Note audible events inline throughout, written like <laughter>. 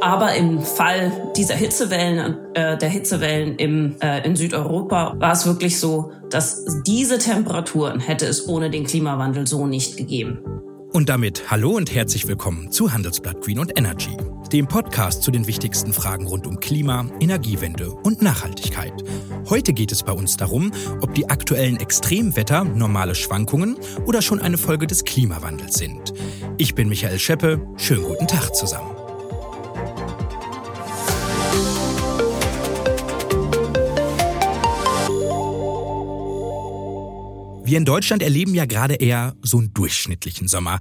Aber im Fall dieser Hitzewellen, äh, der Hitzewellen im, äh, in Südeuropa, war es wirklich so, dass diese Temperaturen hätte es ohne den Klimawandel so nicht gegeben. Und damit hallo und herzlich willkommen zu Handelsblatt Green und Energy, dem Podcast zu den wichtigsten Fragen rund um Klima, Energiewende und Nachhaltigkeit. Heute geht es bei uns darum, ob die aktuellen Extremwetter normale Schwankungen oder schon eine Folge des Klimawandels sind. Ich bin Michael Scheppe, schönen guten Tag zusammen. Wir in Deutschland erleben ja gerade eher so einen durchschnittlichen Sommer.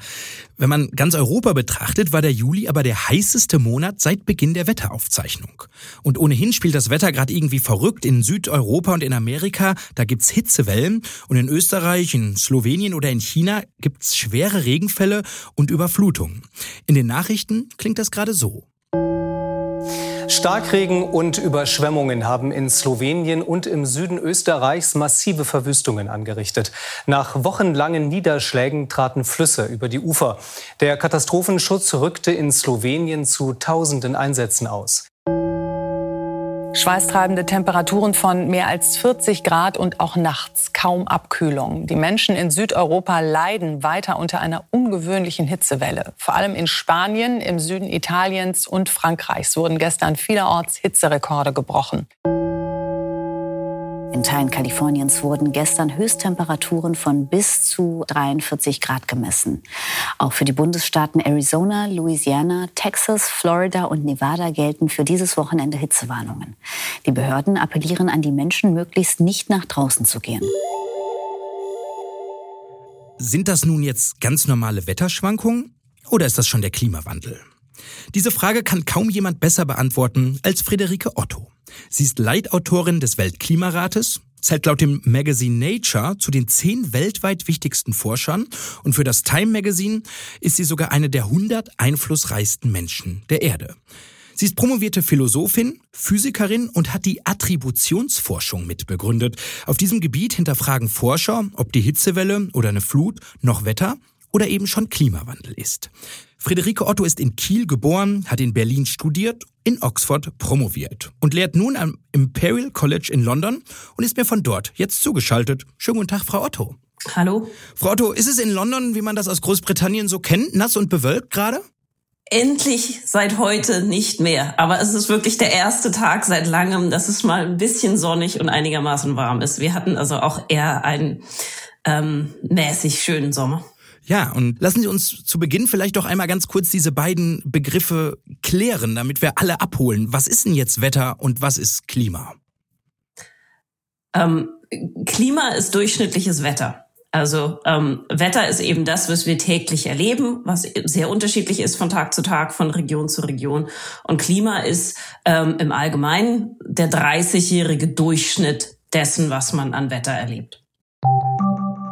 Wenn man ganz Europa betrachtet, war der Juli aber der heißeste Monat seit Beginn der Wetteraufzeichnung. Und ohnehin spielt das Wetter gerade irgendwie verrückt. In Südeuropa und in Amerika, da gibt's Hitzewellen. Und in Österreich, in Slowenien oder in China gibt's schwere Regenfälle und Überflutungen. In den Nachrichten klingt das gerade so. Starkregen und Überschwemmungen haben in Slowenien und im Süden Österreichs massive Verwüstungen angerichtet. Nach wochenlangen Niederschlägen traten Flüsse über die Ufer. Der Katastrophenschutz rückte in Slowenien zu tausenden Einsätzen aus. Schweißtreibende Temperaturen von mehr als 40 Grad und auch nachts kaum Abkühlung. Die Menschen in Südeuropa leiden weiter unter einer ungewöhnlichen Hitzewelle. Vor allem in Spanien, im Süden Italiens und Frankreichs wurden gestern vielerorts Hitzerekorde gebrochen. In Teilen Kaliforniens wurden gestern Höchsttemperaturen von bis zu 43 Grad gemessen. Auch für die Bundesstaaten Arizona, Louisiana, Texas, Florida und Nevada gelten für dieses Wochenende Hitzewarnungen. Die Behörden appellieren an die Menschen, möglichst nicht nach draußen zu gehen. Sind das nun jetzt ganz normale Wetterschwankungen oder ist das schon der Klimawandel? Diese Frage kann kaum jemand besser beantworten als Friederike Otto. Sie ist Leitautorin des Weltklimarates, zählt laut dem Magazine Nature zu den zehn weltweit wichtigsten Forschern und für das Time Magazine ist sie sogar eine der 100 einflussreichsten Menschen der Erde. Sie ist promovierte Philosophin, Physikerin und hat die Attributionsforschung mitbegründet. Auf diesem Gebiet hinterfragen Forscher, ob die Hitzewelle oder eine Flut noch Wetter oder eben schon Klimawandel ist. Friederike Otto ist in Kiel geboren, hat in Berlin studiert, in Oxford promoviert und lehrt nun am Imperial College in London und ist mir von dort jetzt zugeschaltet. Schönen guten Tag, Frau Otto. Hallo. Frau Otto, ist es in London, wie man das aus Großbritannien so kennt, nass und bewölkt gerade? Endlich seit heute nicht mehr. Aber es ist wirklich der erste Tag seit langem, dass es mal ein bisschen sonnig und einigermaßen warm ist. Wir hatten also auch eher einen ähm, mäßig schönen Sommer. Ja, und lassen Sie uns zu Beginn vielleicht doch einmal ganz kurz diese beiden Begriffe klären, damit wir alle abholen. Was ist denn jetzt Wetter und was ist Klima? Ähm, Klima ist durchschnittliches Wetter. Also ähm, Wetter ist eben das, was wir täglich erleben, was sehr unterschiedlich ist von Tag zu Tag, von Region zu Region. Und Klima ist ähm, im Allgemeinen der 30-jährige Durchschnitt dessen, was man an Wetter erlebt.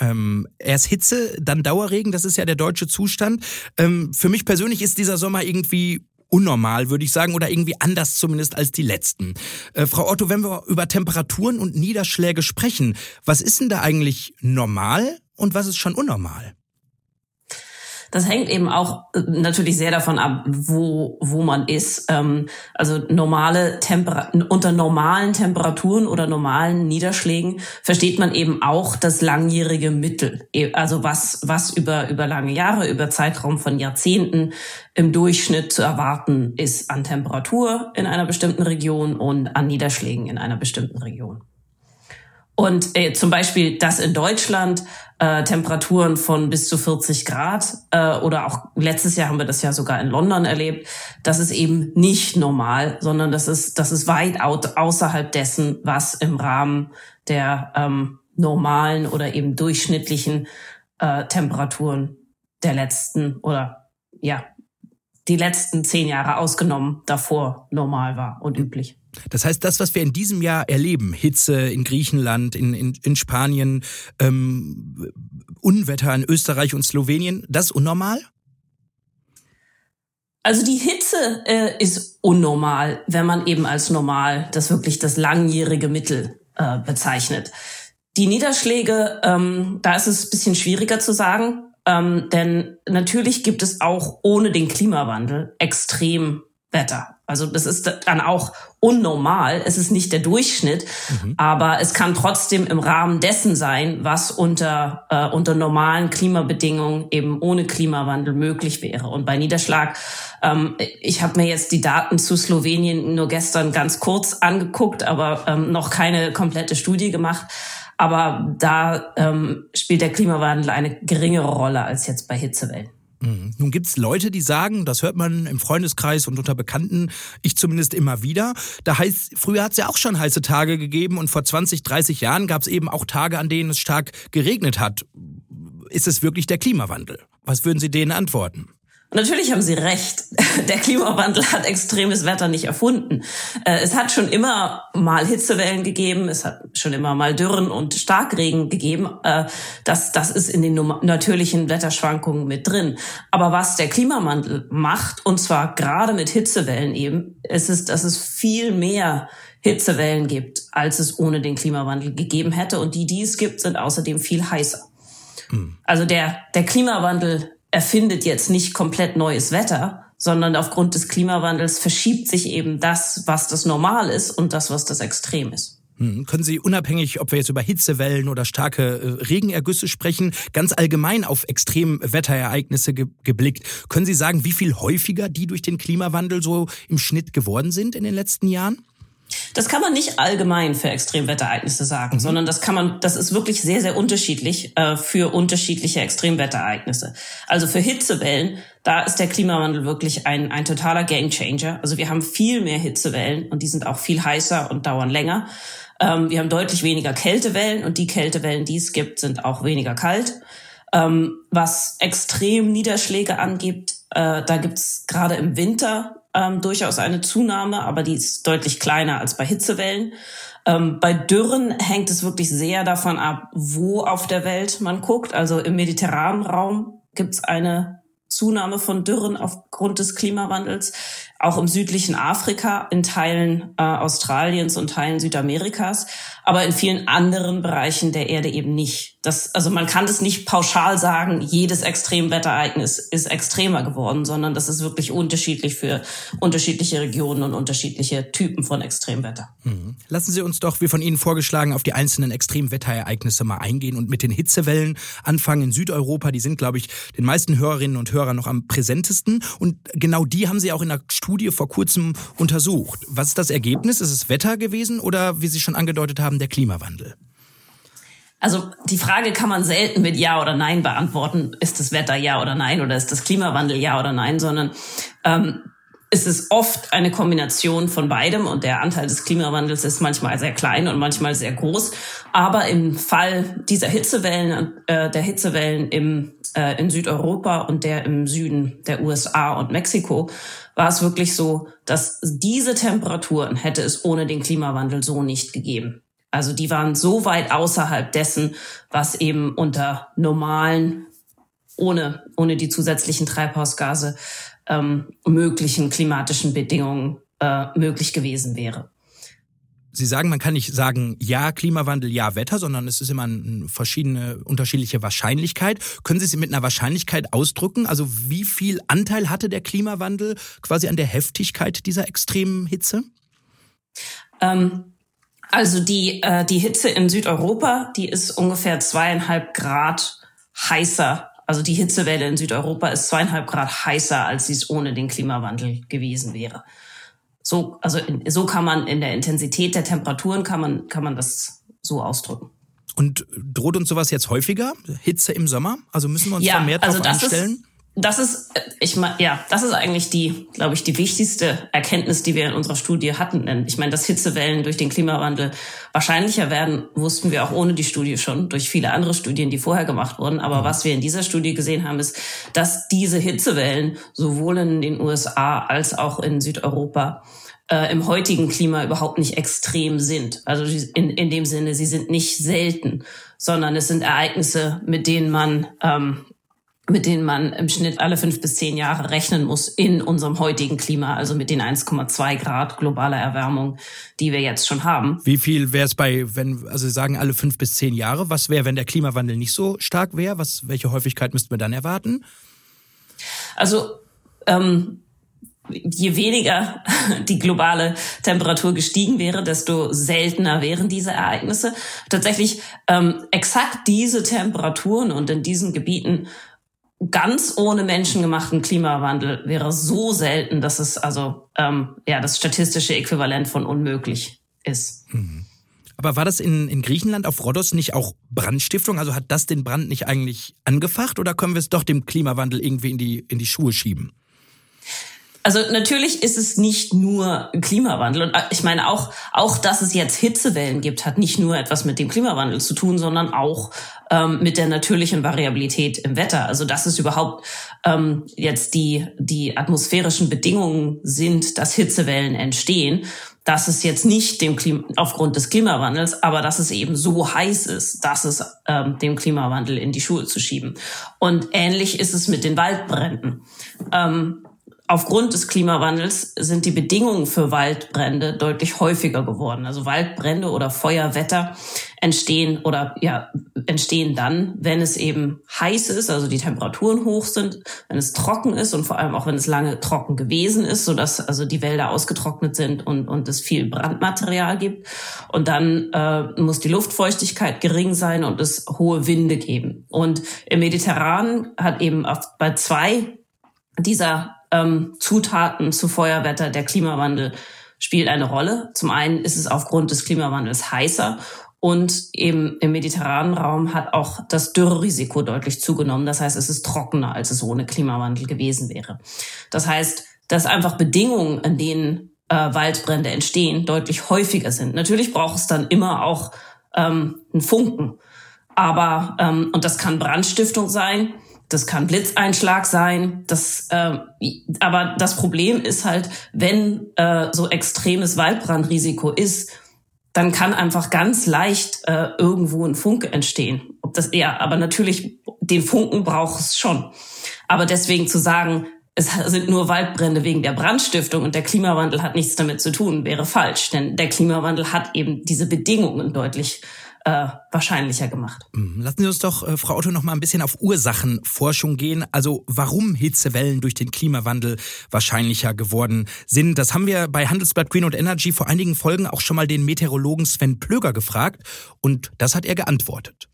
Ähm, erst Hitze, dann Dauerregen, das ist ja der deutsche Zustand. Ähm, für mich persönlich ist dieser Sommer irgendwie unnormal, würde ich sagen, oder irgendwie anders zumindest als die letzten. Äh, Frau Otto, wenn wir über Temperaturen und Niederschläge sprechen, was ist denn da eigentlich normal und was ist schon unnormal? Das hängt eben auch äh, natürlich sehr davon ab, wo, wo man ist. Ähm, also normale Temper unter normalen Temperaturen oder normalen Niederschlägen versteht man eben auch das langjährige Mittel. E, also was, was über, über lange Jahre, über Zeitraum von Jahrzehnten im Durchschnitt zu erwarten ist an Temperatur in einer bestimmten Region und an Niederschlägen in einer bestimmten Region. Und äh, zum Beispiel, dass in Deutschland äh, Temperaturen von bis zu 40 Grad äh, oder auch letztes Jahr haben wir das ja sogar in London erlebt, das ist eben nicht normal, sondern das ist, das ist weit außerhalb dessen, was im Rahmen der ähm, normalen oder eben durchschnittlichen äh, Temperaturen der letzten oder ja, die letzten zehn Jahre ausgenommen davor normal war und üblich. Das heißt, das, was wir in diesem Jahr erleben, Hitze in Griechenland, in, in, in Spanien, ähm, Unwetter in Österreich und Slowenien, das unnormal? Also die Hitze äh, ist unnormal, wenn man eben als normal das wirklich das langjährige Mittel äh, bezeichnet. Die Niederschläge, ähm, da ist es ein bisschen schwieriger zu sagen, ähm, denn natürlich gibt es auch ohne den Klimawandel Extremwetter. Also das ist dann auch unnormal. Es ist nicht der Durchschnitt, mhm. aber es kann trotzdem im Rahmen dessen sein, was unter, äh, unter normalen Klimabedingungen eben ohne Klimawandel möglich wäre. Und bei Niederschlag, ähm, ich habe mir jetzt die Daten zu Slowenien nur gestern ganz kurz angeguckt, aber ähm, noch keine komplette Studie gemacht. Aber da ähm, spielt der Klimawandel eine geringere Rolle als jetzt bei Hitzewellen. Mhm. Nun gibt es Leute, die sagen, das hört man im Freundeskreis und unter Bekannten, ich zumindest immer wieder. Da heißt, früher hat es ja auch schon heiße Tage gegeben und vor 20, 30 Jahren gab es eben auch Tage, an denen es stark geregnet hat. Ist es wirklich der Klimawandel? Was würden Sie denen antworten? Natürlich haben Sie recht. Der Klimawandel hat extremes Wetter nicht erfunden. Äh, es hat schon immer mal Hitzewellen gegeben, es hat schon immer mal Dürren und Starkregen gegeben. Äh, das, das ist in den natürlichen Wetterschwankungen mit drin. Aber was der Klimawandel macht, und zwar gerade mit Hitzewellen eben, ist es, dass es viel mehr Hitzewellen gibt, als es ohne den Klimawandel gegeben hätte. Und die, die es gibt, sind außerdem viel heißer. Hm. Also der, der Klimawandel erfindet jetzt nicht komplett neues Wetter, sondern aufgrund des Klimawandels verschiebt sich eben das, was das Normal ist und das, was das Extrem ist. Hm. Können Sie unabhängig, ob wir jetzt über Hitzewellen oder starke äh, Regenergüsse sprechen, ganz allgemein auf Extremwetterereignisse ge geblickt, können Sie sagen, wie viel häufiger die durch den Klimawandel so im Schnitt geworden sind in den letzten Jahren? Das kann man nicht allgemein für Extremwetterereignisse sagen, mhm. sondern das kann man, das ist wirklich sehr, sehr unterschiedlich äh, für unterschiedliche Extremwetterereignisse. Also für Hitzewellen, da ist der Klimawandel wirklich ein, ein totaler Gamechanger. Also wir haben viel mehr Hitzewellen und die sind auch viel heißer und dauern länger. Ähm, wir haben deutlich weniger Kältewellen und die Kältewellen, die es gibt, sind auch weniger kalt. Ähm, was extrem Niederschläge angibt, äh, da gibt's gerade im Winter ähm, durchaus eine Zunahme, aber die ist deutlich kleiner als bei Hitzewellen. Ähm, bei Dürren hängt es wirklich sehr davon ab, wo auf der Welt man guckt. Also im mediterranen Raum gibt es eine Zunahme von Dürren aufgrund des Klimawandels. Auch im südlichen Afrika, in Teilen äh, Australiens und Teilen Südamerikas, aber in vielen anderen Bereichen der Erde eben nicht. Das, also man kann das nicht pauschal sagen, jedes Extremwetterereignis ist extremer geworden, sondern das ist wirklich unterschiedlich für unterschiedliche Regionen und unterschiedliche Typen von Extremwetter. Mhm. Lassen Sie uns doch, wie von Ihnen vorgeschlagen, auf die einzelnen Extremwetterereignisse mal eingehen und mit den Hitzewellen anfangen in Südeuropa. Die sind, glaube ich, den meisten Hörerinnen und Hörern noch am präsentesten. Und genau die haben Sie auch in der Studie vor kurzem untersucht. Was ist das Ergebnis? Ist es Wetter gewesen oder, wie Sie schon angedeutet haben, der Klimawandel? Also die Frage kann man selten mit Ja oder Nein beantworten. Ist das Wetter Ja oder Nein oder ist das Klimawandel Ja oder Nein, sondern ähm, es ist oft eine Kombination von beidem und der Anteil des Klimawandels ist manchmal sehr klein und manchmal sehr groß. Aber im Fall dieser Hitzewellen, äh, der Hitzewellen im, äh, in Südeuropa und der im Süden der USA und Mexiko, war es wirklich so, dass diese Temperaturen hätte es ohne den Klimawandel so nicht gegeben. Also die waren so weit außerhalb dessen, was eben unter normalen, ohne, ohne die zusätzlichen Treibhausgase ähm, möglichen klimatischen Bedingungen äh, möglich gewesen wäre. Sie sagen, man kann nicht sagen, ja Klimawandel, ja Wetter, sondern es ist immer eine verschiedene, unterschiedliche Wahrscheinlichkeit. Können Sie es mit einer Wahrscheinlichkeit ausdrücken? Also wie viel Anteil hatte der Klimawandel quasi an der Heftigkeit dieser extremen Hitze? Ähm, also die, äh, die Hitze in Südeuropa, die ist ungefähr zweieinhalb Grad heißer. Also die Hitzewelle in Südeuropa ist zweieinhalb Grad heißer, als sie es ohne den Klimawandel gewesen wäre. So, also in, so kann man in der Intensität der Temperaturen kann man, kann man das so ausdrücken. Und droht uns sowas jetzt häufiger? Hitze im Sommer? Also müssen wir uns ja, vermehrt also darauf einstellen? Ist, das ist, ich meine, ja, das ist eigentlich die, glaube ich, die wichtigste Erkenntnis, die wir in unserer Studie hatten. Denn ich meine, dass Hitzewellen durch den Klimawandel wahrscheinlicher werden, wussten wir auch ohne die Studie schon, durch viele andere Studien, die vorher gemacht wurden. Aber was wir in dieser Studie gesehen haben, ist, dass diese Hitzewellen sowohl in den USA als auch in Südeuropa äh, im heutigen Klima überhaupt nicht extrem sind. Also in, in dem Sinne, sie sind nicht selten, sondern es sind Ereignisse, mit denen man ähm, mit denen man im Schnitt alle fünf bis zehn Jahre rechnen muss in unserem heutigen Klima, also mit den 1,2 Grad globaler Erwärmung, die wir jetzt schon haben. Wie viel wäre es bei, wenn, also Sie sagen alle fünf bis zehn Jahre, was wäre, wenn der Klimawandel nicht so stark wäre? Was, welche Häufigkeit müssten wir dann erwarten? Also ähm, je weniger <laughs> die globale Temperatur gestiegen wäre, desto seltener wären diese Ereignisse. Tatsächlich ähm, exakt diese Temperaturen und in diesen Gebieten ganz ohne menschengemachten Klimawandel wäre so selten, dass es also ähm, ja das statistische Äquivalent von unmöglich ist. Mhm. Aber war das in, in Griechenland auf Rhodos nicht auch Brandstiftung? Also hat das den Brand nicht eigentlich angefacht oder können wir es doch dem Klimawandel irgendwie in die, in die Schuhe schieben? Also natürlich ist es nicht nur Klimawandel und äh, ich meine auch auch dass es jetzt Hitzewellen gibt, hat nicht nur etwas mit dem Klimawandel zu tun, sondern auch ähm, mit der natürlichen Variabilität im Wetter. Also dass es überhaupt ähm, jetzt die die atmosphärischen Bedingungen sind, dass Hitzewellen entstehen. Das ist jetzt nicht dem Klima, aufgrund des Klimawandels, aber dass es eben so heiß ist, dass es ähm, dem Klimawandel in die Schuhe zu schieben. Und ähnlich ist es mit den Waldbränden. Ähm, Aufgrund des Klimawandels sind die Bedingungen für Waldbrände deutlich häufiger geworden. Also Waldbrände oder Feuerwetter entstehen oder ja, entstehen dann, wenn es eben heiß ist, also die Temperaturen hoch sind, wenn es trocken ist und vor allem auch wenn es lange trocken gewesen ist, sodass also die Wälder ausgetrocknet sind und, und es viel Brandmaterial gibt. Und dann äh, muss die Luftfeuchtigkeit gering sein und es hohe Winde geben. Und im Mediterranen hat eben bei zwei dieser ähm, Zutaten zu Feuerwetter der Klimawandel spielt eine Rolle. Zum einen ist es aufgrund des Klimawandels heißer und eben im mediterranen Raum hat auch das Dürrerisiko deutlich zugenommen. Das heißt, es ist trockener, als es ohne Klimawandel gewesen wäre. Das heißt, dass einfach Bedingungen, in denen äh, Waldbrände entstehen, deutlich häufiger sind. Natürlich braucht es dann immer auch ähm, einen Funken. Aber, ähm, und das kann Brandstiftung sein, das kann Blitzeinschlag sein. Das, äh, aber das Problem ist halt, wenn äh, so extremes Waldbrandrisiko ist, dann kann einfach ganz leicht äh, irgendwo ein Funke entstehen. Ob das eher, aber natürlich den Funken braucht es schon. Aber deswegen zu sagen, es sind nur Waldbrände wegen der Brandstiftung und der Klimawandel hat nichts damit zu tun, wäre falsch. Denn der Klimawandel hat eben diese Bedingungen deutlich äh, wahrscheinlicher gemacht. Mhm. Lassen Sie uns doch, äh, Frau Otto, noch mal ein bisschen auf Ursachenforschung gehen. Also warum Hitzewellen durch den Klimawandel wahrscheinlicher geworden sind. Das haben wir bei Handelsblatt Green und Energy vor einigen Folgen auch schon mal den Meteorologen Sven Plöger gefragt. Und das hat er geantwortet.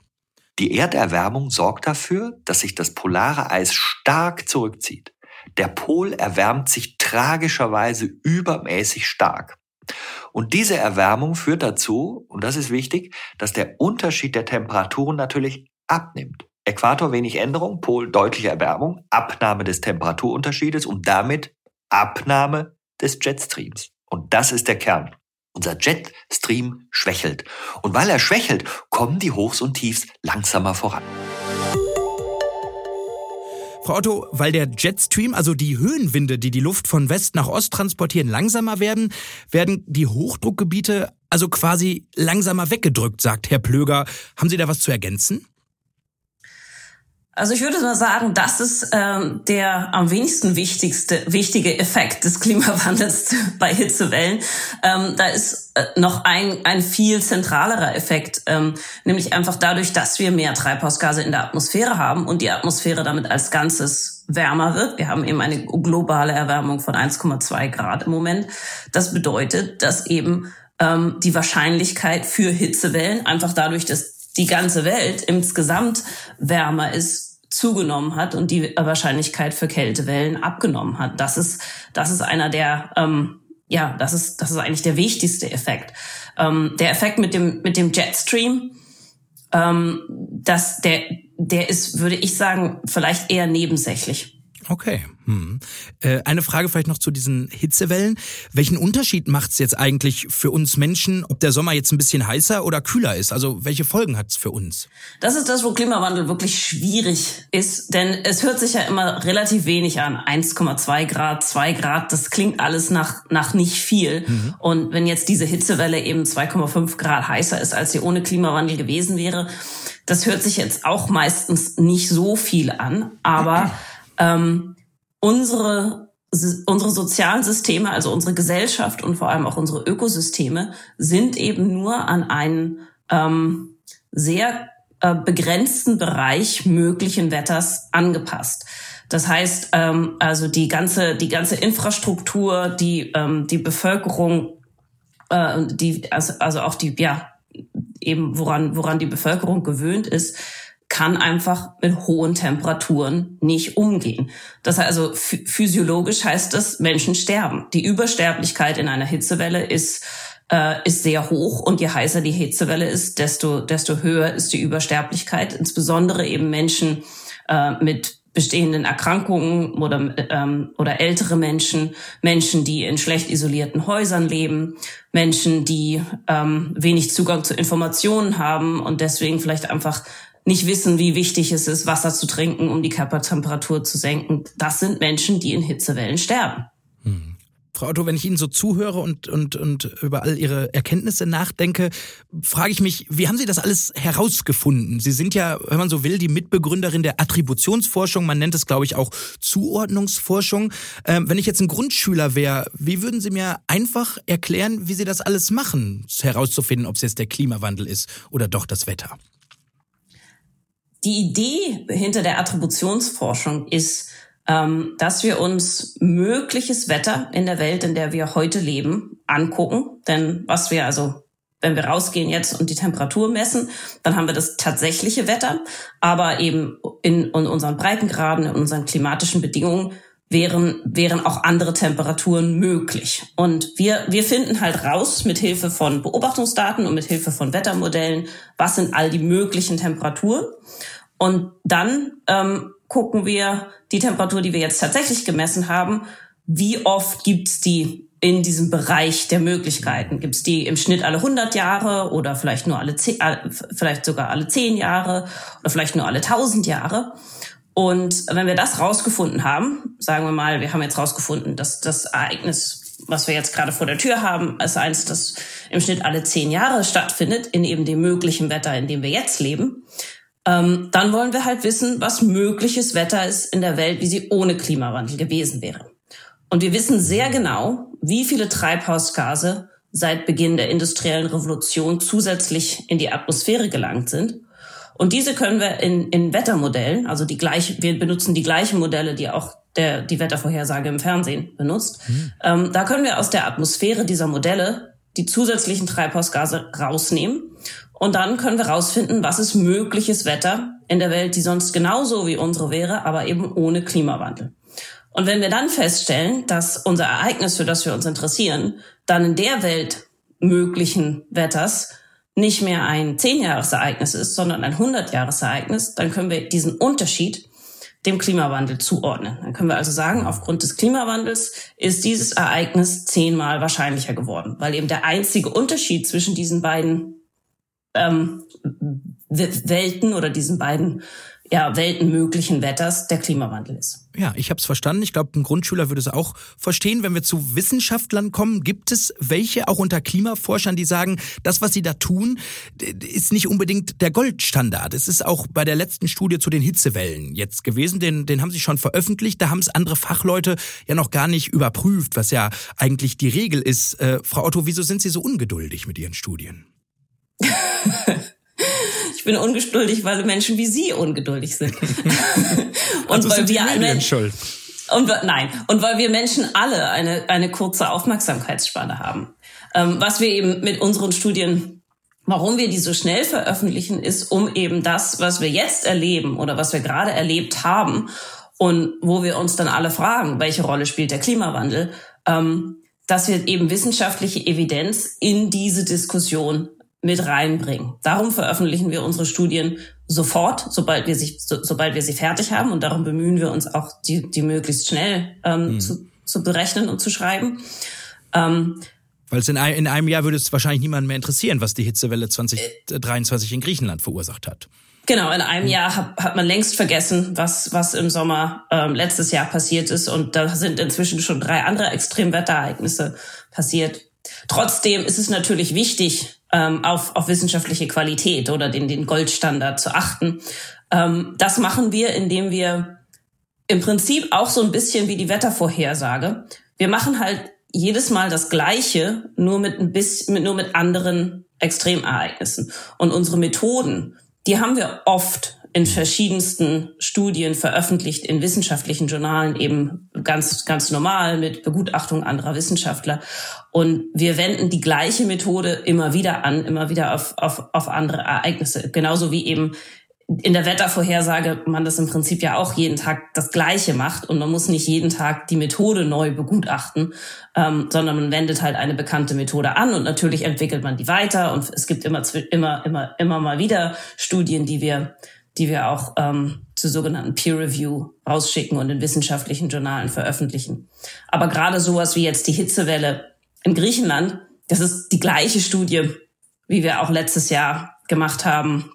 Die Erderwärmung sorgt dafür, dass sich das polare Eis stark zurückzieht. Der Pol erwärmt sich tragischerweise übermäßig stark. Und diese Erwärmung führt dazu, und das ist wichtig, dass der Unterschied der Temperaturen natürlich abnimmt. Äquator wenig Änderung, Pol deutliche Erwärmung, Abnahme des Temperaturunterschiedes und damit Abnahme des Jetstreams. Und das ist der Kern. Unser Jetstream schwächelt. Und weil er schwächelt, kommen die Hochs und Tiefs langsamer voran. Frau Otto, weil der Jetstream, also die Höhenwinde, die die Luft von West nach Ost transportieren, langsamer werden, werden die Hochdruckgebiete also quasi langsamer weggedrückt, sagt Herr Plöger. Haben Sie da was zu ergänzen? Also ich würde mal sagen, das ist ähm, der am wenigsten wichtigste wichtige Effekt des Klimawandels <laughs> bei Hitzewellen. Ähm, da ist äh, noch ein ein viel zentralerer Effekt, ähm, nämlich einfach dadurch, dass wir mehr Treibhausgase in der Atmosphäre haben und die Atmosphäre damit als Ganzes wärmer wird. Wir haben eben eine globale Erwärmung von 1,2 Grad im Moment. Das bedeutet, dass eben ähm, die Wahrscheinlichkeit für Hitzewellen einfach dadurch, dass die ganze Welt insgesamt wärmer ist, zugenommen hat und die Wahrscheinlichkeit für Kältewellen abgenommen hat. Das ist, das ist einer der, ähm, ja, das ist, das ist eigentlich der wichtigste Effekt. Ähm, der Effekt mit dem, mit dem Jetstream, ähm, das, der, der ist, würde ich sagen, vielleicht eher nebensächlich. Okay. Hm. Äh, eine Frage vielleicht noch zu diesen Hitzewellen. Welchen Unterschied macht es jetzt eigentlich für uns Menschen, ob der Sommer jetzt ein bisschen heißer oder kühler ist? Also welche Folgen hat es für uns? Das ist das, wo Klimawandel wirklich schwierig ist, denn es hört sich ja immer relativ wenig an. 1,2 Grad, 2 Grad, das klingt alles nach, nach nicht viel. Mhm. Und wenn jetzt diese Hitzewelle eben 2,5 Grad heißer ist, als sie ohne Klimawandel gewesen wäre, das hört sich jetzt auch meistens nicht so viel an, aber ähm, unsere unsere sozialen Systeme, also unsere Gesellschaft und vor allem auch unsere Ökosysteme sind eben nur an einen ähm, sehr äh, begrenzten Bereich möglichen Wetters angepasst. Das heißt, ähm, also die ganze die ganze Infrastruktur, die ähm, die Bevölkerung, äh, die also, also auch die ja eben woran woran die Bevölkerung gewöhnt ist, kann einfach mit hohen Temperaturen nicht umgehen. Das heißt also physiologisch heißt das, Menschen sterben. Die Übersterblichkeit in einer Hitzewelle ist äh, ist sehr hoch und je heißer die Hitzewelle ist, desto desto höher ist die Übersterblichkeit. Insbesondere eben Menschen äh, mit bestehenden Erkrankungen oder, ähm, oder ältere Menschen, Menschen, die in schlecht isolierten Häusern leben, Menschen, die ähm, wenig Zugang zu Informationen haben und deswegen vielleicht einfach nicht wissen, wie wichtig es ist, Wasser zu trinken, um die Körpertemperatur zu senken. Das sind Menschen, die in Hitzewellen sterben. Hm. Frau Otto, wenn ich Ihnen so zuhöre und, und, und über all Ihre Erkenntnisse nachdenke, frage ich mich, wie haben Sie das alles herausgefunden? Sie sind ja, wenn man so will, die Mitbegründerin der Attributionsforschung. Man nennt es, glaube ich, auch Zuordnungsforschung. Ähm, wenn ich jetzt ein Grundschüler wäre, wie würden Sie mir einfach erklären, wie Sie das alles machen, herauszufinden, ob es jetzt der Klimawandel ist oder doch das Wetter? Die Idee hinter der Attributionsforschung ist, ähm, dass wir uns mögliches Wetter in der Welt, in der wir heute leben, angucken. Denn was wir also wenn wir rausgehen jetzt und die Temperatur messen, dann haben wir das tatsächliche Wetter. Aber eben in, in unseren Breitengraden, in unseren klimatischen Bedingungen wären, wären auch andere Temperaturen möglich. Und wir, wir finden halt raus mit Hilfe von Beobachtungsdaten und mit Hilfe von Wettermodellen, was sind all die möglichen Temperaturen. Und dann ähm, gucken wir die Temperatur, die wir jetzt tatsächlich gemessen haben, wie oft gibt's die in diesem Bereich der Möglichkeiten? Gibt's die im Schnitt alle 100 Jahre oder vielleicht nur alle, 10, vielleicht sogar alle 10 Jahre oder vielleicht nur alle 1000 Jahre? Und wenn wir das rausgefunden haben, sagen wir mal, wir haben jetzt rausgefunden, dass das Ereignis, was wir jetzt gerade vor der Tür haben, ist eins, das im Schnitt alle zehn Jahre stattfindet, in eben dem möglichen Wetter, in dem wir jetzt leben, ähm, dann wollen wir halt wissen, was mögliches Wetter ist in der Welt, wie sie ohne Klimawandel gewesen wäre. Und wir wissen sehr genau, wie viele Treibhausgase seit Beginn der industriellen Revolution zusätzlich in die Atmosphäre gelangt sind und diese können wir in, in Wettermodellen, also die gleiche, wir benutzen die gleichen Modelle, die auch der, die Wettervorhersage im Fernsehen benutzt. Mhm. Ähm, da können wir aus der Atmosphäre dieser Modelle die zusätzlichen Treibhausgase rausnehmen. Und dann können wir rausfinden, was ist mögliches Wetter in der Welt, die sonst genauso wie unsere wäre, aber eben ohne Klimawandel. Und wenn wir dann feststellen, dass unser Ereignis, für das wir uns interessieren, dann in der Welt möglichen Wetters nicht mehr ein Zehnjahresereignis ist, sondern ein Hundertjahresereignis, dann können wir diesen Unterschied dem Klimawandel zuordnen. Dann können wir also sagen, aufgrund des Klimawandels ist dieses Ereignis zehnmal wahrscheinlicher geworden, weil eben der einzige Unterschied zwischen diesen beiden ähm, Welten oder diesen beiden ja, Welten möglichen Wetters der Klimawandel ist. Ja, ich habe es verstanden. Ich glaube, ein Grundschüler würde es auch verstehen. Wenn wir zu Wissenschaftlern kommen, gibt es welche, auch unter Klimaforschern, die sagen, das, was sie da tun, ist nicht unbedingt der Goldstandard. Es ist auch bei der letzten Studie zu den Hitzewellen jetzt gewesen. Den, den haben sie schon veröffentlicht. Da haben es andere Fachleute ja noch gar nicht überprüft, was ja eigentlich die Regel ist. Äh, Frau Otto, wieso sind Sie so ungeduldig mit Ihren Studien? <laughs> Ich bin ungeduldig, weil Menschen wie Sie ungeduldig sind. <laughs> und also weil sind wir alle schuld. Und nein, und weil wir Menschen alle eine eine kurze Aufmerksamkeitsspanne haben. Ähm, was wir eben mit unseren Studien Warum wir die so schnell veröffentlichen, ist, um eben das, was wir jetzt erleben oder was wir gerade erlebt haben und wo wir uns dann alle fragen, welche Rolle spielt der Klimawandel, ähm, dass wir eben wissenschaftliche Evidenz in diese Diskussion mit reinbringen. Darum veröffentlichen wir unsere Studien sofort, sobald wir sie, so, sobald wir sie fertig haben. Und darum bemühen wir uns auch, die, die möglichst schnell ähm, mhm. zu, zu berechnen und zu schreiben. Ähm, weil es in, ein, in einem Jahr würde es wahrscheinlich niemanden mehr interessieren, was die Hitzewelle 2023 in Griechenland verursacht hat. Genau, in einem Jahr hat, hat man längst vergessen, was, was im Sommer ähm, letztes Jahr passiert ist. Und da sind inzwischen schon drei andere Extremwetterereignisse passiert. Trotzdem ist es natürlich wichtig, ähm, auf, auf wissenschaftliche Qualität oder den, den Goldstandard zu achten. Ähm, das machen wir, indem wir im Prinzip auch so ein bisschen wie die Wettervorhersage. Wir machen halt jedes Mal das Gleiche, nur mit ein bisschen, nur mit anderen Extremereignissen. Und unsere Methoden, die haben wir oft in verschiedensten Studien veröffentlicht in wissenschaftlichen Journalen eben ganz, ganz normal mit Begutachtung anderer Wissenschaftler. Und wir wenden die gleiche Methode immer wieder an, immer wieder auf, auf, auf andere Ereignisse. Genauso wie eben in der Wettervorhersage man das im Prinzip ja auch jeden Tag das Gleiche macht und man muss nicht jeden Tag die Methode neu begutachten, ähm, sondern man wendet halt eine bekannte Methode an und natürlich entwickelt man die weiter und es gibt immer immer immer immer mal wieder Studien, die wir die wir auch ähm, zu sogenannten Peer Review rausschicken und in wissenschaftlichen Journalen veröffentlichen. Aber gerade sowas wie jetzt die Hitzewelle in Griechenland, das ist die gleiche Studie, wie wir auch letztes Jahr gemacht haben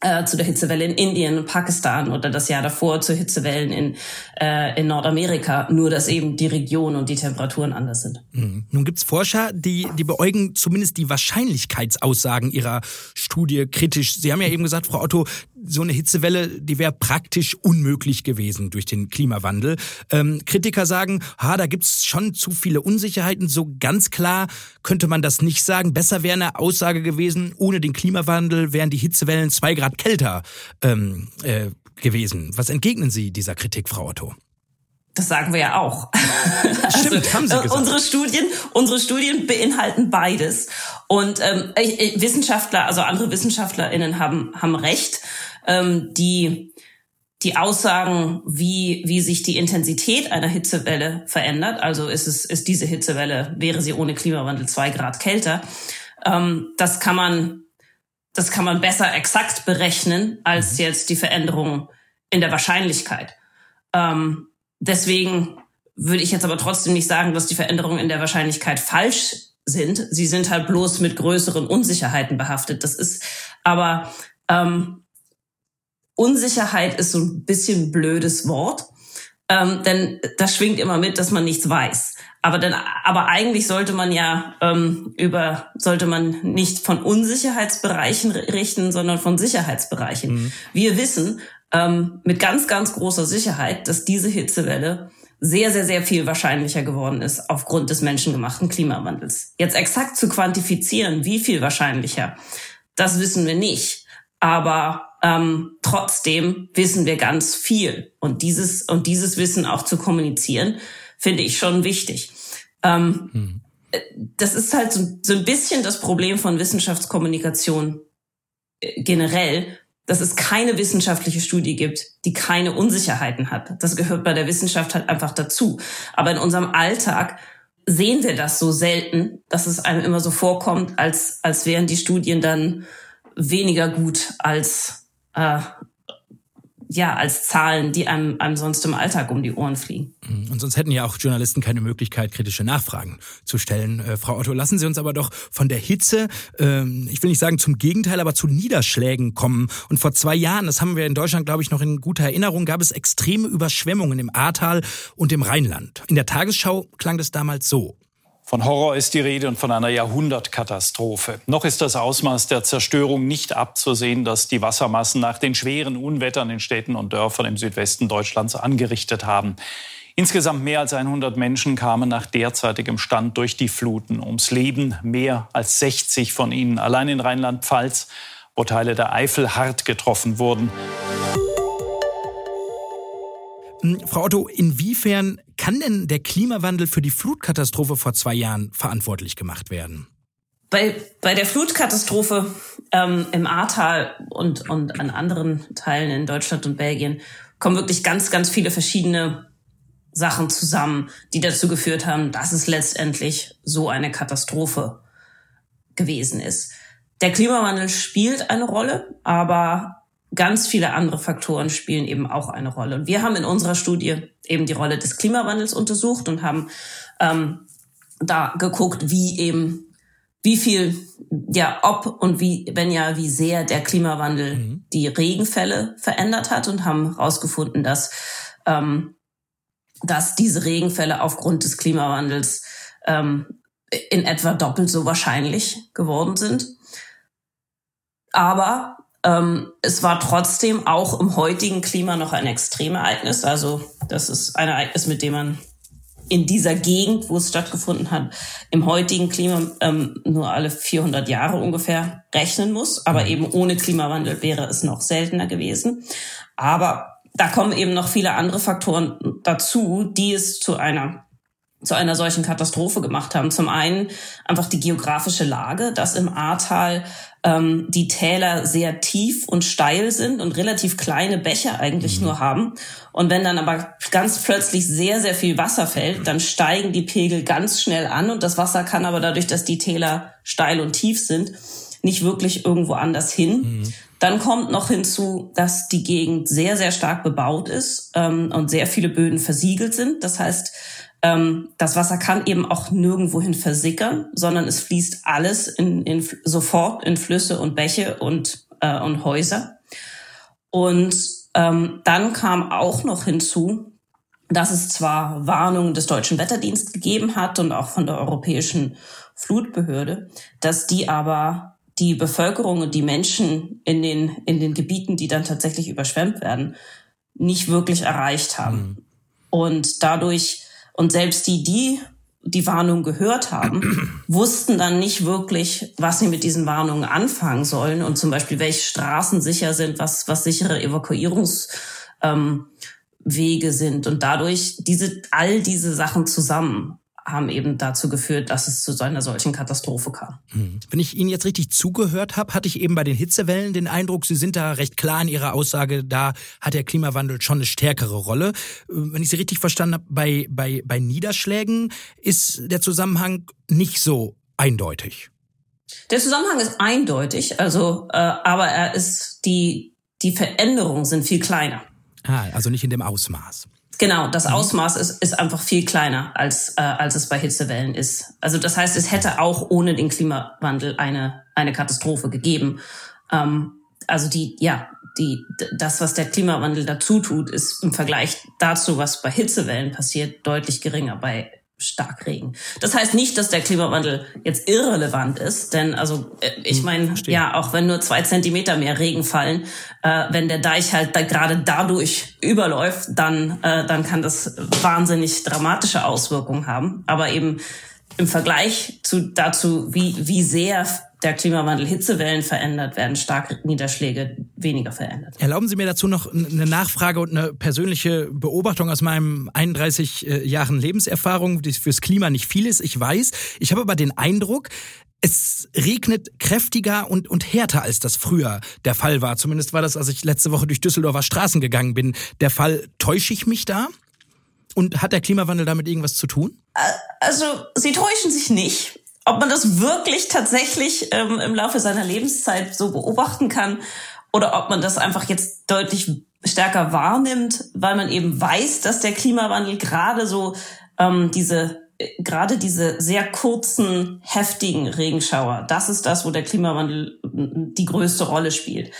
äh, zu der Hitzewelle in Indien und Pakistan oder das Jahr davor zu Hitzewellen in, äh, in Nordamerika, nur dass eben die Region und die Temperaturen anders sind. Mhm. Nun gibt's Forscher, die, die beäugen zumindest die Wahrscheinlichkeitsaussagen ihrer Studie kritisch. Sie haben ja eben gesagt, Frau Otto, so eine Hitzewelle, die wäre praktisch unmöglich gewesen durch den Klimawandel. Ähm, Kritiker sagen, ha, da gibt's schon zu viele Unsicherheiten. So ganz klar könnte man das nicht sagen. Besser wäre eine Aussage gewesen, ohne den Klimawandel wären die Hitzewellen zwei Grad kälter ähm, äh, gewesen. Was entgegnen Sie dieser Kritik, Frau Otto? Das sagen wir ja auch. <laughs> Stimmt, also, haben Sie äh, gesagt. Unsere Studien, unsere Studien beinhalten beides. Und ähm, Wissenschaftler, also andere WissenschaftlerInnen haben, haben recht ähm, die die Aussagen, wie, wie sich die Intensität einer Hitzewelle verändert, also ist es, ist diese Hitzewelle, wäre sie ohne Klimawandel zwei Grad kälter, ähm, das kann man, das kann man besser exakt berechnen als mhm. jetzt die Veränderung in der Wahrscheinlichkeit. Ähm, deswegen würde ich jetzt aber trotzdem nicht sagen, dass die Veränderungen in der Wahrscheinlichkeit falsch sind. Sie sind halt bloß mit größeren Unsicherheiten behaftet. Das ist aber ähm, Unsicherheit ist so ein bisschen blödes Wort, ähm, denn das schwingt immer mit, dass man nichts weiß. Aber dann, aber eigentlich sollte man ja ähm, über sollte man nicht von Unsicherheitsbereichen richten, sondern von Sicherheitsbereichen. Mhm. Wir wissen ähm, mit ganz ganz großer Sicherheit, dass diese Hitzewelle sehr, sehr, sehr viel wahrscheinlicher geworden ist aufgrund des menschengemachten Klimawandels. Jetzt exakt zu quantifizieren, wie viel wahrscheinlicher, das wissen wir nicht. Aber ähm, trotzdem wissen wir ganz viel. Und dieses, und dieses Wissen auch zu kommunizieren, finde ich schon wichtig. Ähm, hm. Das ist halt so, so ein bisschen das Problem von Wissenschaftskommunikation äh, generell, dass es keine wissenschaftliche Studie gibt, die keine Unsicherheiten hat. Das gehört bei der Wissenschaft halt einfach dazu. Aber in unserem Alltag sehen wir das so selten, dass es einem immer so vorkommt, als, als wären die Studien dann weniger gut als äh, ja, als Zahlen, die einem, einem sonst im Alltag um die Ohren fliegen. Und sonst hätten ja auch Journalisten keine Möglichkeit, kritische Nachfragen zu stellen. Äh, Frau Otto, lassen Sie uns aber doch von der Hitze, äh, ich will nicht sagen zum Gegenteil, aber zu Niederschlägen kommen. Und vor zwei Jahren, das haben wir in Deutschland, glaube ich, noch in guter Erinnerung, gab es extreme Überschwemmungen im Ahrtal und im Rheinland. In der Tagesschau klang das damals so. Von Horror ist die Rede und von einer Jahrhundertkatastrophe. Noch ist das Ausmaß der Zerstörung nicht abzusehen, das die Wassermassen nach den schweren Unwettern in Städten und Dörfern im Südwesten Deutschlands angerichtet haben. Insgesamt mehr als 100 Menschen kamen nach derzeitigem Stand durch die Fluten ums Leben, mehr als 60 von ihnen allein in Rheinland-Pfalz, wo Teile der Eifel hart getroffen wurden. Hm, Frau Otto, inwiefern kann denn der Klimawandel für die Flutkatastrophe vor zwei Jahren verantwortlich gemacht werden? Bei, bei der Flutkatastrophe ähm, im Ahrtal und, und an anderen Teilen in Deutschland und Belgien kommen wirklich ganz, ganz viele verschiedene Sachen zusammen, die dazu geführt haben, dass es letztendlich so eine Katastrophe gewesen ist. Der Klimawandel spielt eine Rolle, aber ganz viele andere Faktoren spielen eben auch eine Rolle. Und wir haben in unserer Studie eben die Rolle des Klimawandels untersucht und haben ähm, da geguckt, wie eben, wie viel, ja, ob und wie, wenn ja, wie sehr der Klimawandel mhm. die Regenfälle verändert hat und haben herausgefunden, dass, ähm, dass diese Regenfälle aufgrund des Klimawandels ähm, in etwa doppelt so wahrscheinlich geworden sind. Aber ähm, es war trotzdem auch im heutigen Klima noch ein Extremereignis. Also das ist ein Ereignis, mit dem man in dieser Gegend, wo es stattgefunden hat, im heutigen Klima ähm, nur alle 400 Jahre ungefähr rechnen muss. Aber eben ohne Klimawandel wäre es noch seltener gewesen. Aber da kommen eben noch viele andere Faktoren dazu, die es zu einer zu einer solchen Katastrophe gemacht haben. Zum einen einfach die geografische Lage, dass im Ahrtal ähm, die Täler sehr tief und steil sind und relativ kleine Bäche eigentlich mhm. nur haben. Und wenn dann aber ganz plötzlich sehr, sehr viel Wasser fällt, dann steigen die Pegel ganz schnell an und das Wasser kann aber dadurch, dass die Täler steil und tief sind, nicht wirklich irgendwo anders hin. Mhm. Dann kommt noch hinzu, dass die Gegend sehr, sehr stark bebaut ist ähm, und sehr viele Böden versiegelt sind. Das heißt, das Wasser kann eben auch nirgendwohin versickern, sondern es fließt alles in, in, sofort in Flüsse und Bäche und, äh, und Häuser. Und ähm, dann kam auch noch hinzu, dass es zwar Warnungen des Deutschen Wetterdienstes gegeben hat und auch von der Europäischen Flutbehörde, dass die aber die Bevölkerung und die Menschen in den, in den Gebieten, die dann tatsächlich überschwemmt werden, nicht wirklich erreicht haben. Mhm. Und dadurch und selbst die, die die Warnung gehört haben, <clears throat> wussten dann nicht wirklich, was sie mit diesen Warnungen anfangen sollen und zum Beispiel, welche Straßen sicher sind, was, was sichere Evakuierungswege ähm, sind. Und dadurch diese, all diese Sachen zusammen haben eben dazu geführt, dass es zu so einer solchen Katastrophe kam. Hm. Wenn ich Ihnen jetzt richtig zugehört habe, hatte ich eben bei den Hitzewellen den Eindruck, Sie sind da recht klar in Ihrer Aussage, da hat der Klimawandel schon eine stärkere Rolle. Äh, wenn ich Sie richtig verstanden habe, bei, bei, bei Niederschlägen ist der Zusammenhang nicht so eindeutig. Der Zusammenhang ist eindeutig, also äh, aber er ist die die Veränderungen sind viel kleiner. Ah, also nicht in dem Ausmaß. Genau, das mhm. Ausmaß ist, ist einfach viel kleiner, als, äh, als es bei Hitzewellen ist. Also das heißt, es hätte auch ohne den Klimawandel eine, eine Katastrophe gegeben. Ähm, also die, ja, die, das, was der Klimawandel dazu tut, ist im Vergleich dazu, was bei Hitzewellen passiert, deutlich geringer. Bei Starkregen. Das heißt nicht, dass der Klimawandel jetzt irrelevant ist, denn also äh, ich hm, meine, ja, auch wenn nur zwei Zentimeter mehr Regen fallen, äh, wenn der Deich halt da gerade dadurch überläuft, dann, äh, dann kann das wahnsinnig dramatische Auswirkungen haben. Aber eben im Vergleich zu dazu, wie, wie sehr der Klimawandel Hitzewellen verändert, werden starke Niederschläge weniger verändert. Erlauben Sie mir dazu noch eine Nachfrage und eine persönliche Beobachtung aus meinem 31 äh, Jahren Lebenserfahrung, die fürs Klima nicht viel ist, ich weiß. Ich habe aber den Eindruck, es regnet kräftiger und, und härter, als das früher der Fall war. Zumindest war das, als ich letzte Woche durch Düsseldorfer Straßen gegangen bin, der Fall. Täusche ich mich da? Und hat der Klimawandel damit irgendwas zu tun? Also, Sie täuschen sich nicht. Ob man das wirklich tatsächlich ähm, im Laufe seiner Lebenszeit so beobachten kann oder ob man das einfach jetzt deutlich stärker wahrnimmt, weil man eben weiß, dass der Klimawandel gerade so ähm, diese äh, gerade diese sehr kurzen, heftigen Regenschauer, das ist das, wo der Klimawandel die größte Rolle spielt.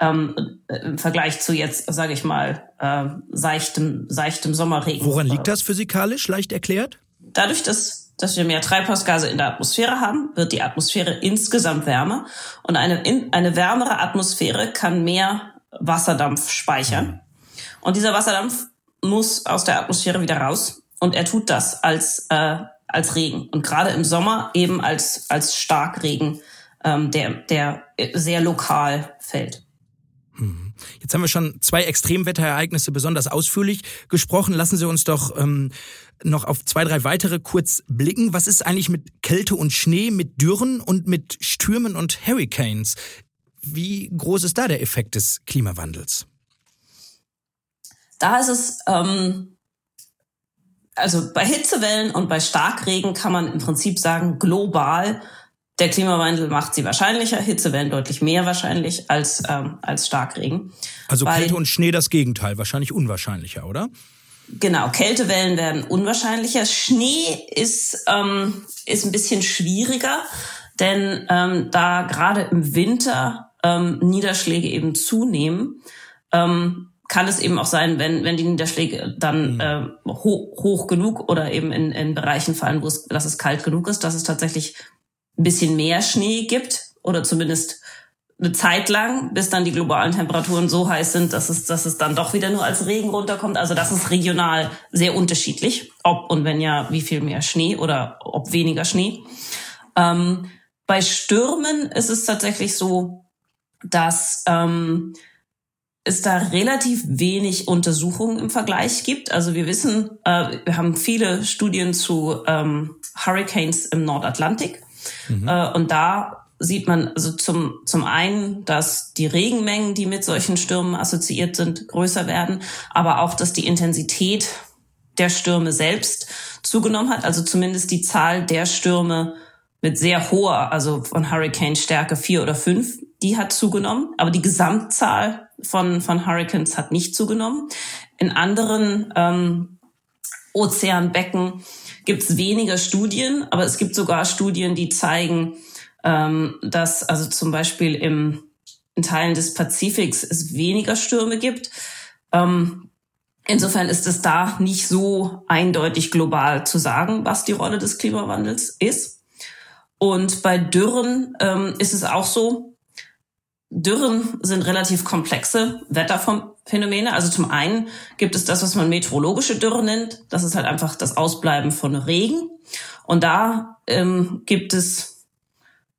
Ähm, Im Vergleich zu jetzt, sage ich mal, äh, seichtem, seichtem Sommerregen. Woran liegt das physikalisch, leicht erklärt? Dadurch, dass dass wir mehr Treibhausgase in der Atmosphäre haben, wird die Atmosphäre insgesamt wärmer. Und eine, in, eine wärmere Atmosphäre kann mehr Wasserdampf speichern. Und dieser Wasserdampf muss aus der Atmosphäre wieder raus. Und er tut das als, äh, als Regen. Und gerade im Sommer eben als, als Starkregen, ähm, der, der sehr lokal fällt. Mhm. Jetzt haben wir schon zwei Extremwetterereignisse besonders ausführlich gesprochen. Lassen Sie uns doch ähm, noch auf zwei, drei weitere kurz blicken. Was ist eigentlich mit Kälte und Schnee, mit Dürren und mit Stürmen und Hurricanes? Wie groß ist da der Effekt des Klimawandels? Da ist es, ähm, also bei Hitzewellen und bei Starkregen kann man im Prinzip sagen, global der Klimawandel macht sie wahrscheinlicher, Hitzewellen deutlich mehr wahrscheinlich als, ähm, als Starkregen. Also Weil, Kälte und Schnee das Gegenteil, wahrscheinlich unwahrscheinlicher, oder? Genau, Kältewellen werden unwahrscheinlicher. Schnee ist, ähm, ist ein bisschen schwieriger, denn ähm, da gerade im Winter ähm, Niederschläge eben zunehmen, ähm, kann es eben auch sein, wenn, wenn die Niederschläge dann mhm. äh, hoch, hoch genug oder eben in, in Bereichen fallen, wo es, dass es kalt genug ist, dass es tatsächlich ein bisschen mehr Schnee gibt oder zumindest eine Zeit lang, bis dann die globalen Temperaturen so heiß sind, dass es, dass es dann doch wieder nur als Regen runterkommt. Also das ist regional sehr unterschiedlich, ob und wenn ja, wie viel mehr Schnee oder ob weniger Schnee. Ähm, bei Stürmen ist es tatsächlich so, dass ähm, es da relativ wenig Untersuchungen im Vergleich gibt. Also wir wissen, äh, wir haben viele Studien zu ähm, Hurricanes im Nordatlantik. Mhm. Äh, und da sieht man also zum, zum einen, dass die Regenmengen, die mit solchen Stürmen assoziiert sind, größer werden, aber auch, dass die Intensität der Stürme selbst zugenommen hat, also zumindest die Zahl der Stürme mit sehr hoher, also von Hurricane Stärke vier oder fünf, die hat zugenommen, aber die Gesamtzahl von, von Hurricanes hat nicht zugenommen. In anderen ähm, Ozeanbecken gibt es weniger Studien, aber es gibt sogar Studien, die zeigen, ähm, dass also zum Beispiel im, in Teilen des Pazifiks es weniger Stürme gibt. Ähm, insofern ist es da nicht so eindeutig global zu sagen, was die Rolle des Klimawandels ist. Und bei Dürren ähm, ist es auch so, Dürren sind relativ komplexe Wetterphänomene. Also zum einen gibt es das, was man meteorologische Dürre nennt. Das ist halt einfach das Ausbleiben von Regen. Und da ähm, gibt es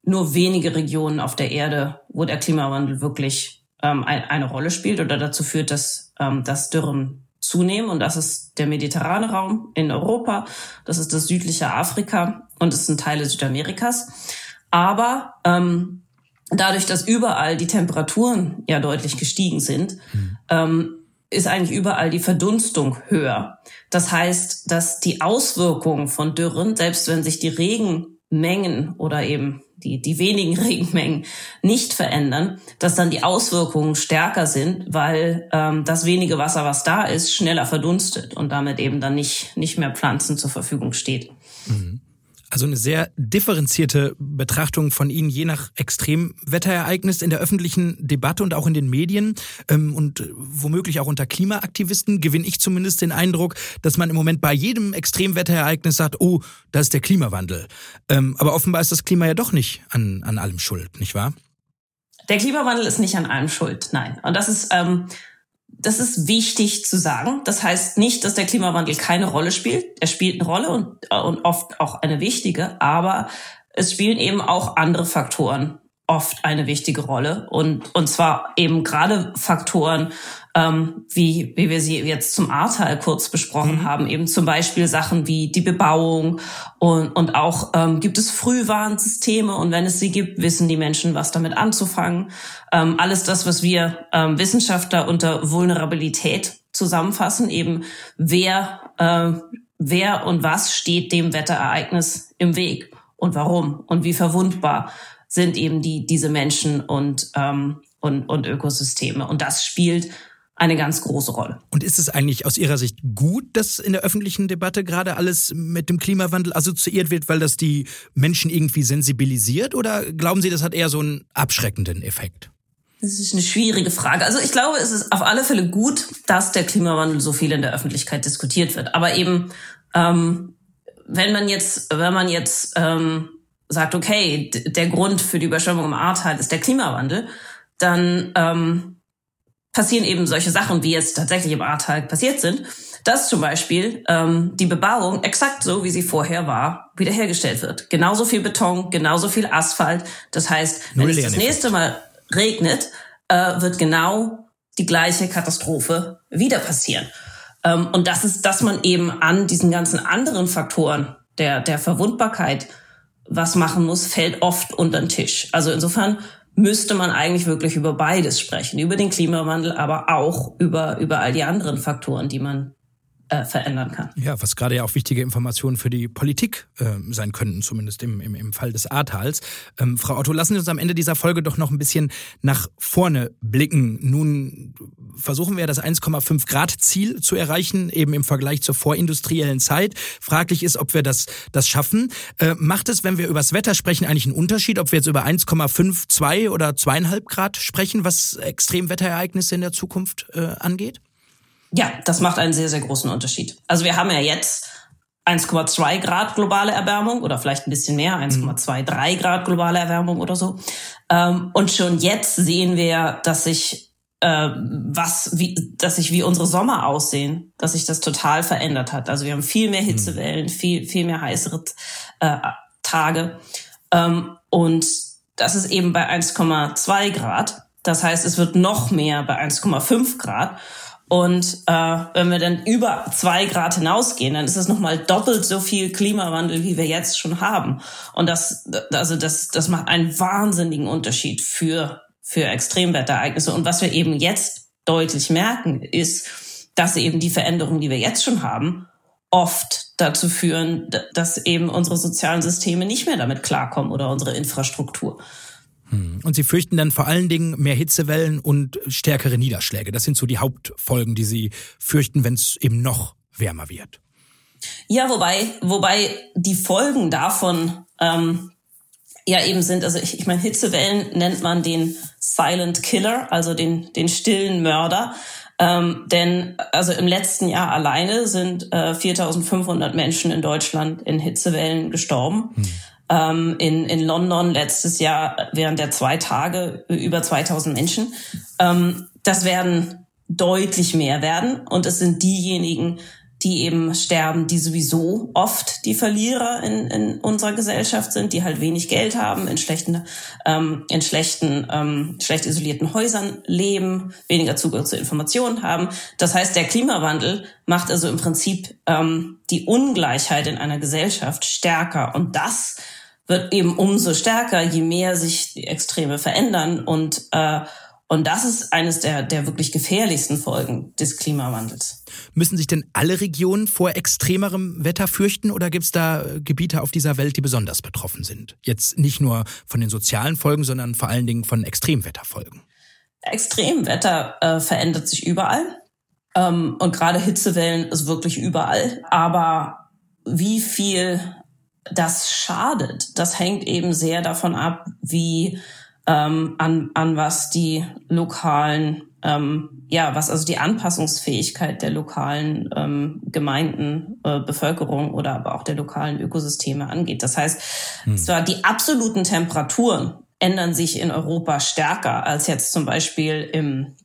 nur wenige Regionen auf der Erde, wo der Klimawandel wirklich ähm, ein, eine Rolle spielt oder dazu führt, dass, ähm, dass Dürren zunehmen. Und das ist der mediterrane Raum in Europa, das ist das südliche Afrika und es sind Teile Südamerikas. Aber ähm, dadurch, dass überall die Temperaturen ja deutlich gestiegen sind, mhm. ähm, ist eigentlich überall die Verdunstung höher. Das heißt, dass die Auswirkungen von Dürren, selbst wenn sich die Regenmengen oder eben die, die wenigen <laughs> Regenmengen nicht verändern, dass dann die Auswirkungen stärker sind, weil ähm, das wenige Wasser, was da ist, schneller verdunstet und damit eben dann nicht, nicht mehr Pflanzen zur Verfügung steht. Mhm. Also eine sehr differenzierte Betrachtung von Ihnen je nach Extremwetterereignis in der öffentlichen Debatte und auch in den Medien ähm, und womöglich auch unter Klimaaktivisten gewinne ich zumindest den Eindruck, dass man im Moment bei jedem Extremwetterereignis sagt, oh, das ist der Klimawandel. Ähm, aber offenbar ist das Klima ja doch nicht an, an allem schuld, nicht wahr? Der Klimawandel ist nicht an allem schuld, nein. Und das ist ähm, das ist wichtig zu sagen. Das heißt nicht, dass der Klimawandel keine Rolle spielt. Er spielt eine Rolle und, und oft auch eine wichtige, aber es spielen eben auch andere Faktoren oft eine wichtige Rolle. Und und zwar eben gerade Faktoren ähm, wie wie wir sie jetzt zum Ahrtal kurz besprochen mhm. haben. Eben zum Beispiel Sachen wie die Bebauung und und auch ähm, gibt es Frühwarnsysteme? Und wenn es sie gibt wissen die Menschen was damit anzufangen. Ähm, alles das was wir ähm, Wissenschaftler unter Vulnerabilität zusammenfassen. Eben wer äh, wer und was steht dem Wetterereignis im Weg und warum und wie verwundbar sind eben die, diese Menschen und, ähm, und, und Ökosysteme. Und das spielt eine ganz große Rolle. Und ist es eigentlich aus Ihrer Sicht gut, dass in der öffentlichen Debatte gerade alles mit dem Klimawandel assoziiert wird, weil das die Menschen irgendwie sensibilisiert? Oder glauben Sie, das hat eher so einen abschreckenden Effekt? Das ist eine schwierige Frage. Also ich glaube, es ist auf alle Fälle gut, dass der Klimawandel so viel in der Öffentlichkeit diskutiert wird. Aber eben, ähm, wenn man jetzt, wenn man jetzt ähm, sagt, okay, der Grund für die Überschwemmung im Ahrtal ist der Klimawandel, dann ähm, passieren eben solche Sachen, wie jetzt tatsächlich im Ahrtal passiert sind, dass zum Beispiel ähm, die Bebauung exakt so, wie sie vorher war, wiederhergestellt wird. Genauso viel Beton, genauso viel Asphalt. Das heißt, wenn es das nächste Mal regnet, äh, wird genau die gleiche Katastrophe wieder passieren. Ähm, und das ist, dass man eben an diesen ganzen anderen Faktoren der, der Verwundbarkeit was machen muss, fällt oft unter den Tisch. Also insofern müsste man eigentlich wirklich über beides sprechen, über den Klimawandel, aber auch über, über all die anderen Faktoren, die man äh, verändern kann. Ja, was gerade ja auch wichtige Informationen für die Politik äh, sein könnten, zumindest im, im, im Fall des Ahrtals. Ähm, Frau Otto, lassen Sie uns am Ende dieser Folge doch noch ein bisschen nach vorne blicken. Nun versuchen wir das 1,5 Grad Ziel zu erreichen, eben im Vergleich zur vorindustriellen Zeit. Fraglich ist, ob wir das, das schaffen. Äh, macht es, wenn wir über das Wetter sprechen, eigentlich einen Unterschied, ob wir jetzt über 1,5, 2 oder 2,5 Grad sprechen, was Extremwetterereignisse in der Zukunft äh, angeht? Ja, das macht einen sehr, sehr großen Unterschied. Also wir haben ja jetzt 1,2 Grad globale Erwärmung oder vielleicht ein bisschen mehr, 1,23 Grad globale Erwärmung oder so. Ähm, und schon jetzt sehen wir, dass sich äh, was, wie, dass sich wie unsere Sommer aussehen, dass sich das total verändert hat. Also wir haben viel mehr Hitzewellen, viel, viel mehr heißere äh, Tage. Ähm, und das ist eben bei 1,2 Grad. Das heißt, es wird noch mehr bei 1,5 Grad. Und äh, wenn wir dann über zwei Grad hinausgehen, dann ist es nochmal doppelt so viel Klimawandel, wie wir jetzt schon haben. Und das, also das, das macht einen wahnsinnigen Unterschied für, für Extremwetterereignisse. Und was wir eben jetzt deutlich merken, ist, dass eben die Veränderungen, die wir jetzt schon haben, oft dazu führen, dass eben unsere sozialen Systeme nicht mehr damit klarkommen oder unsere Infrastruktur. Hm. Und Sie fürchten dann vor allen Dingen mehr Hitzewellen und stärkere Niederschläge. Das sind so die Hauptfolgen, die Sie fürchten, wenn es eben noch wärmer wird. Ja, wobei, wobei die Folgen davon ähm, ja eben sind, also ich, ich meine, Hitzewellen nennt man den Silent Killer, also den, den stillen Mörder. Ähm, denn also im letzten Jahr alleine sind äh, 4.500 Menschen in Deutschland in Hitzewellen gestorben. Hm ähm, in, in London letztes Jahr während der zwei Tage über 2000 Menschen. Ähm, das werden deutlich mehr werden und es sind diejenigen, die eben sterben, die sowieso oft die Verlierer in, in unserer Gesellschaft sind, die halt wenig Geld haben, in schlechten, ähm, in schlechten, ähm, schlecht isolierten Häusern leben, weniger Zugang zu Informationen haben. Das heißt, der Klimawandel macht also im Prinzip ähm, die Ungleichheit in einer Gesellschaft stärker und das wird eben umso stärker, je mehr sich die Extreme verändern. Und, äh, und das ist eines der, der wirklich gefährlichsten Folgen des Klimawandels. Müssen sich denn alle Regionen vor extremerem Wetter fürchten oder gibt es da Gebiete auf dieser Welt, die besonders betroffen sind? Jetzt nicht nur von den sozialen Folgen, sondern vor allen Dingen von Extremwetterfolgen. Extremwetter äh, verändert sich überall. Ähm, und gerade Hitzewellen ist wirklich überall. Aber wie viel das schadet. Das hängt eben sehr davon ab, wie ähm, an, an was die lokalen, ähm, ja, was also die Anpassungsfähigkeit der lokalen ähm, Gemeinden, äh, Bevölkerung oder aber auch der lokalen Ökosysteme angeht. Das heißt, hm. zwar die absoluten Temperaturen ändern sich in Europa stärker als jetzt zum Beispiel im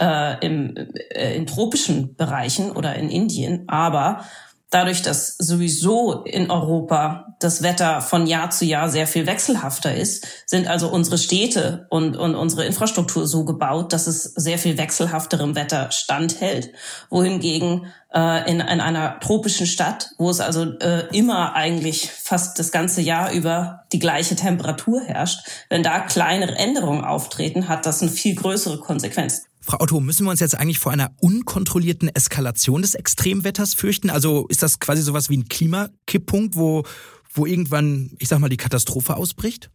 äh, im, äh, in tropischen Bereichen oder in Indien, aber dadurch, dass sowieso in Europa das Wetter von Jahr zu Jahr sehr viel wechselhafter ist, sind also unsere Städte und, und unsere Infrastruktur so gebaut, dass es sehr viel wechselhafterem Wetter standhält. Wohingegen äh, in, in einer tropischen Stadt, wo es also äh, immer eigentlich fast das ganze Jahr über die gleiche Temperatur herrscht, wenn da kleinere Änderungen auftreten, hat das eine viel größere Konsequenz. Frau Otto, müssen wir uns jetzt eigentlich vor einer unkontrollierten Eskalation des Extremwetters fürchten? Also ist das quasi sowas wie ein Klimakipppunkt, wo, wo irgendwann, ich sag mal, die Katastrophe ausbricht?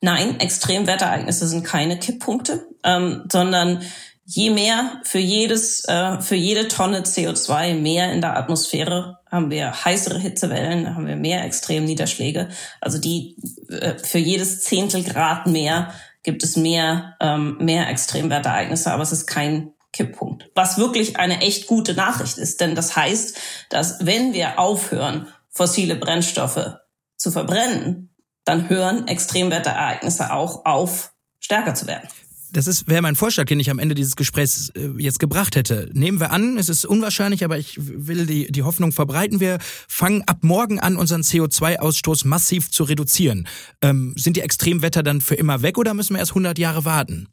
Nein, Extremwetterereignisse sind keine Kipppunkte, ähm, sondern je mehr für jedes, äh, für jede Tonne CO2 mehr in der Atmosphäre haben wir heißere Hitzewellen, haben wir mehr Extremniederschläge. Also die äh, für jedes Zehntel Grad mehr gibt es mehr, ähm, mehr Extremwetterereignisse, aber es ist kein Kipppunkt. Was wirklich eine echt gute Nachricht ist, denn das heißt, dass wenn wir aufhören, fossile Brennstoffe zu verbrennen, dann hören Extremwetterereignisse auch auf, stärker zu werden das ist wäre mein Vorschlag, den ich am Ende dieses Gesprächs äh, jetzt gebracht hätte. Nehmen wir an, es ist unwahrscheinlich, aber ich will die, die Hoffnung verbreiten. Wir fangen ab morgen an, unseren CO2-Ausstoß massiv zu reduzieren. Ähm, sind die Extremwetter dann für immer weg oder müssen wir erst 100 Jahre warten?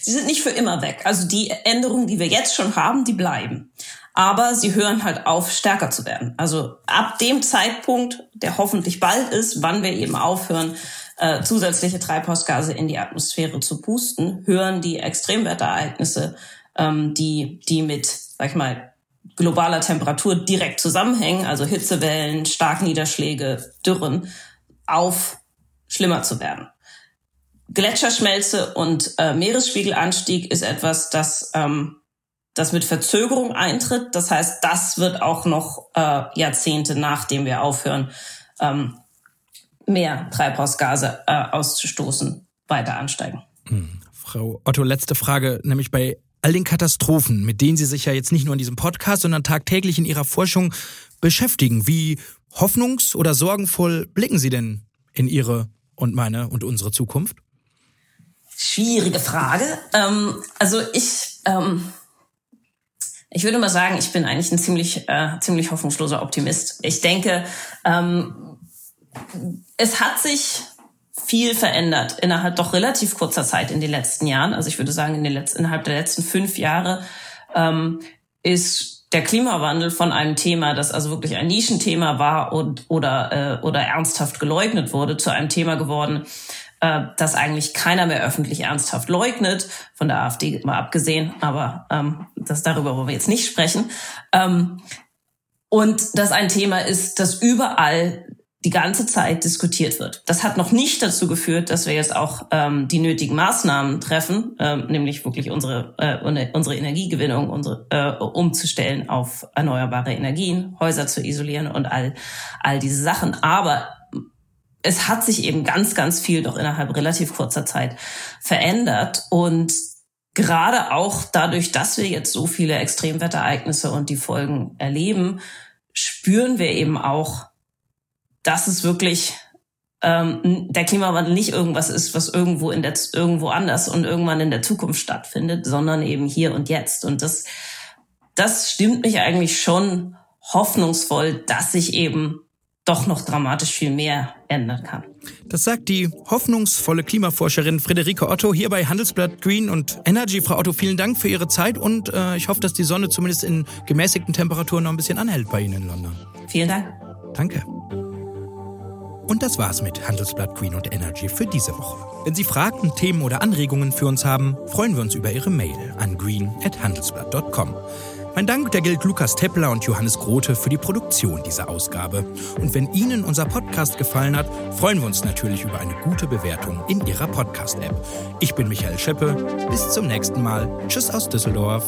Sie sind nicht für immer weg. Also die Änderungen, die wir jetzt schon haben, die bleiben. Aber sie hören halt auf, stärker zu werden. Also ab dem Zeitpunkt, der hoffentlich bald ist, wann wir eben aufhören, äh, zusätzliche Treibhausgase in die Atmosphäre zu pusten, hören die Extremwetterereignisse ähm, die, die mit, sag ich mal, globaler Temperatur direkt zusammenhängen, also Hitzewellen, Starkniederschläge, Dürren, auf schlimmer zu werden. Gletscherschmelze und äh, Meeresspiegelanstieg ist etwas, das, ähm, das mit Verzögerung eintritt. Das heißt, das wird auch noch äh, Jahrzehnte, nachdem wir aufhören, ähm, mehr Treibhausgase äh, auszustoßen, weiter ansteigen. Hm. Frau Otto, letzte Frage, nämlich bei all den Katastrophen, mit denen Sie sich ja jetzt nicht nur in diesem Podcast, sondern tagtäglich in Ihrer Forschung beschäftigen. Wie hoffnungs- oder sorgenvoll blicken Sie denn in Ihre und meine und unsere Zukunft? Schwierige Frage. Ähm, also ich, ähm, ich würde mal sagen, ich bin eigentlich ein ziemlich, äh, ziemlich hoffnungsloser Optimist. Ich denke, ähm, es hat sich viel verändert innerhalb doch relativ kurzer Zeit in den letzten Jahren. Also ich würde sagen, in den letzten, innerhalb der letzten fünf Jahre ähm, ist der Klimawandel von einem Thema, das also wirklich ein Nischenthema war und oder äh, oder ernsthaft geleugnet wurde, zu einem Thema geworden, äh, das eigentlich keiner mehr öffentlich ernsthaft leugnet, von der AfD mal abgesehen, aber ähm, das darüber wollen wir jetzt nicht sprechen. Ähm, und das ein Thema ist, das überall die ganze Zeit diskutiert wird. Das hat noch nicht dazu geführt, dass wir jetzt auch ähm, die nötigen Maßnahmen treffen, ähm, nämlich wirklich unsere äh, unsere Energiegewinnung unsere, äh, umzustellen auf erneuerbare Energien, Häuser zu isolieren und all all diese Sachen. Aber es hat sich eben ganz ganz viel doch innerhalb relativ kurzer Zeit verändert und gerade auch dadurch, dass wir jetzt so viele Extremwetterereignisse und die Folgen erleben, spüren wir eben auch dass es wirklich ähm, der Klimawandel nicht irgendwas ist, was irgendwo in der irgendwo anders und irgendwann in der Zukunft stattfindet, sondern eben hier und jetzt. Und das, das stimmt mich eigentlich schon hoffnungsvoll, dass sich eben doch noch dramatisch viel mehr ändern kann. Das sagt die hoffnungsvolle Klimaforscherin Friederike Otto hier bei Handelsblatt Green und Energy. Frau Otto, vielen Dank für Ihre Zeit und äh, ich hoffe, dass die Sonne zumindest in gemäßigten Temperaturen noch ein bisschen anhält bei Ihnen in London. Vielen Dank. Danke. Und das war's mit Handelsblatt Green und Energy für diese Woche. Wenn Sie Fragen, Themen oder Anregungen für uns haben, freuen wir uns über Ihre Mail an green@handelsblatt.com. Mein Dank, der gilt Lukas Teppler und Johannes Grote für die Produktion dieser Ausgabe. Und wenn Ihnen unser Podcast gefallen hat, freuen wir uns natürlich über eine gute Bewertung in Ihrer Podcast-App. Ich bin Michael Scheppe. Bis zum nächsten Mal. Tschüss aus Düsseldorf.